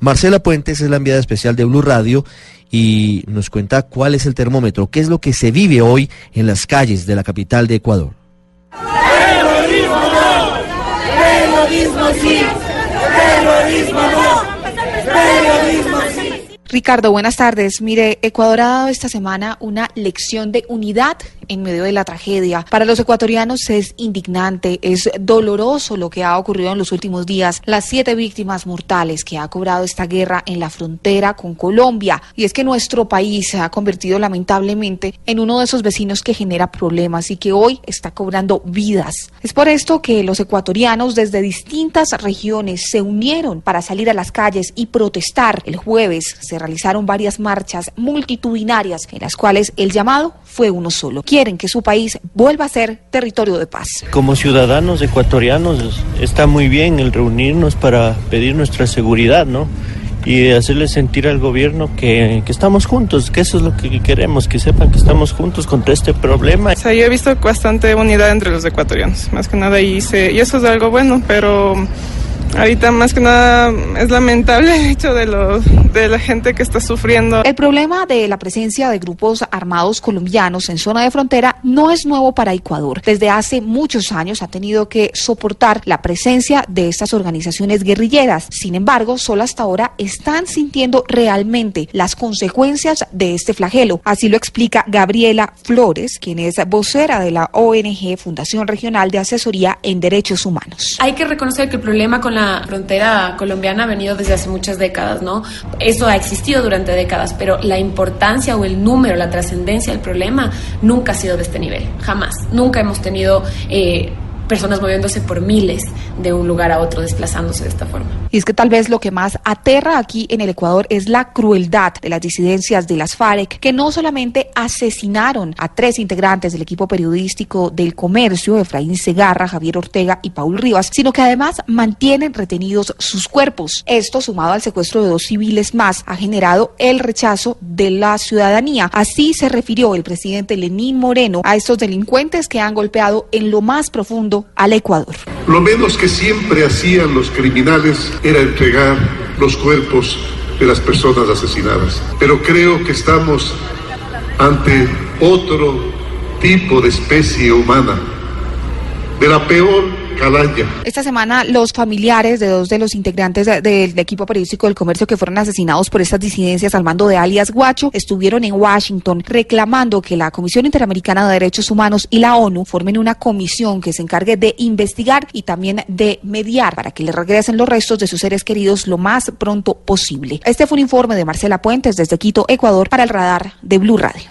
Marcela Puentes es la enviada especial de Blue Radio y nos cuenta cuál es el termómetro, qué es lo que se vive hoy en las calles de la capital de Ecuador. Ricardo, buenas tardes. Mire, Ecuador ha dado esta semana una lección de unidad en medio de la tragedia. Para los ecuatorianos es indignante, es doloroso lo que ha ocurrido en los últimos días, las siete víctimas mortales que ha cobrado esta guerra en la frontera con Colombia. Y es que nuestro país se ha convertido lamentablemente en uno de esos vecinos que genera problemas y que hoy está cobrando vidas. Es por esto que los ecuatorianos desde distintas regiones se unieron para salir a las calles y protestar. El jueves se realizaron varias marchas multitudinarias en las cuales el llamado fue uno solo. Quieren que su país vuelva a ser territorio de paz. Como ciudadanos ecuatorianos está muy bien el reunirnos para pedir nuestra seguridad, ¿no? y hacerle sentir al gobierno que, que, estamos juntos, que eso es lo que queremos, que sepan que estamos juntos contra este problema. O sea, yo he visto bastante unidad entre los ecuatorianos, más que nada, y, se, y eso es algo bueno, pero Ahorita más que nada es lamentable el hecho de, los, de la gente que está sufriendo. El problema de la presencia de grupos armados colombianos en zona de frontera no es nuevo para Ecuador. Desde hace muchos años ha tenido que soportar la presencia de estas organizaciones guerrilleras. Sin embargo, solo hasta ahora están sintiendo realmente las consecuencias de este flagelo. Así lo explica Gabriela Flores, quien es vocera de la ONG Fundación Regional de Asesoría en Derechos Humanos. Hay que reconocer que el problema con la frontera colombiana ha venido desde hace muchas décadas, ¿no? Eso ha existido durante décadas, pero la importancia o el número, la trascendencia del problema nunca ha sido de este nivel, jamás. Nunca hemos tenido eh, personas moviéndose por miles de un lugar a otro, desplazándose de esta forma. Y es que tal vez lo que más aterra aquí en el Ecuador es la crueldad de las disidencias de las FARC, que no solamente asesinaron a tres integrantes del equipo periodístico del comercio, Efraín Segarra, Javier Ortega y Paul Rivas, sino que además mantienen retenidos sus cuerpos. Esto, sumado al secuestro de dos civiles más, ha generado el rechazo de la ciudadanía. Así se refirió el presidente Lenín Moreno a estos delincuentes que han golpeado en lo más profundo al Ecuador. Lo menos que siempre hacían los criminales era entregar los cuerpos de las personas asesinadas. Pero creo que estamos ante otro tipo de especie humana, de la peor esta semana los familiares de dos de los integrantes del equipo periodístico del comercio que fueron asesinados por estas disidencias al mando de alias Guacho estuvieron en Washington reclamando que la Comisión Interamericana de Derechos Humanos y la ONU formen una comisión que se encargue de investigar y también de mediar para que le regresen los restos de sus seres queridos lo más pronto posible. Este fue un informe de Marcela Puentes desde Quito, Ecuador, para el radar de Blue Radio.